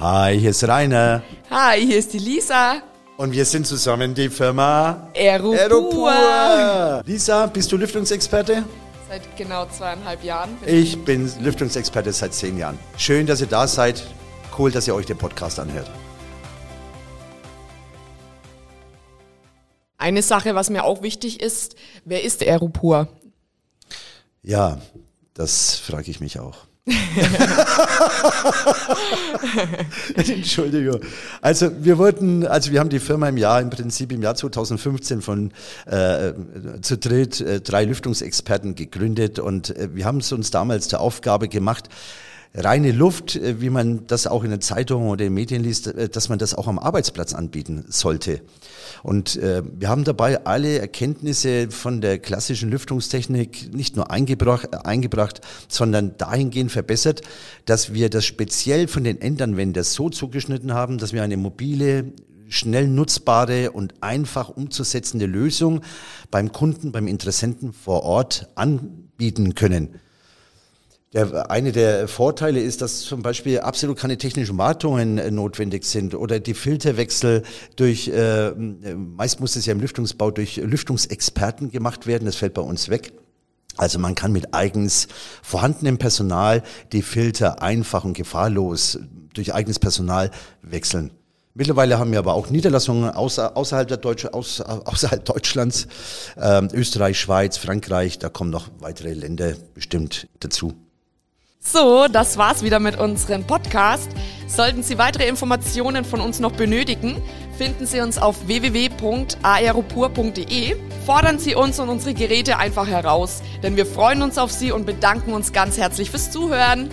Hi, hier ist Rainer. Hi, hier ist die Lisa. Und wir sind zusammen die Firma Aeropur. Aeropur. Lisa, bist du Lüftungsexperte? Seit genau zweieinhalb Jahren. Ich bin Lüftungsexperte seit zehn Jahren. Schön, dass ihr da seid. Cool, dass ihr euch den Podcast anhört. Eine Sache, was mir auch wichtig ist, wer ist Aeropur? Ja, das frage ich mich auch. Entschuldigung. Also wir wurden, also wir haben die Firma im Jahr, im Prinzip im Jahr 2015 von äh, zu dritt äh, drei Lüftungsexperten gegründet und äh, wir haben es uns damals der Aufgabe gemacht, reine Luft, äh, wie man das auch in den Zeitungen oder in den Medien liest, äh, dass man das auch am Arbeitsplatz anbieten sollte. Und äh, wir haben dabei alle Erkenntnisse von der klassischen Lüftungstechnik nicht nur eingebracht, eingebracht, sondern dahingehend verbessert, dass wir das speziell von den Endanwendern so zugeschnitten haben, dass wir eine mobile, schnell nutzbare und einfach umzusetzende Lösung beim Kunden, beim Interessenten vor Ort anbieten können. Der, eine der Vorteile ist, dass zum Beispiel absolut keine technischen Wartungen äh, notwendig sind oder die Filterwechsel durch, äh, meist muss es ja im Lüftungsbau durch Lüftungsexperten gemacht werden, das fällt bei uns weg. Also man kann mit eigens vorhandenem Personal die Filter einfach und gefahrlos durch eigenes Personal wechseln. Mittlerweile haben wir aber auch Niederlassungen außer, außerhalb, der Deutsche, außer, außerhalb Deutschlands, äh, Österreich, Schweiz, Frankreich, da kommen noch weitere Länder bestimmt dazu. So, das war's wieder mit unserem Podcast. Sollten Sie weitere Informationen von uns noch benötigen, finden Sie uns auf www.aeropur.de. Fordern Sie uns und unsere Geräte einfach heraus, denn wir freuen uns auf Sie und bedanken uns ganz herzlich fürs Zuhören.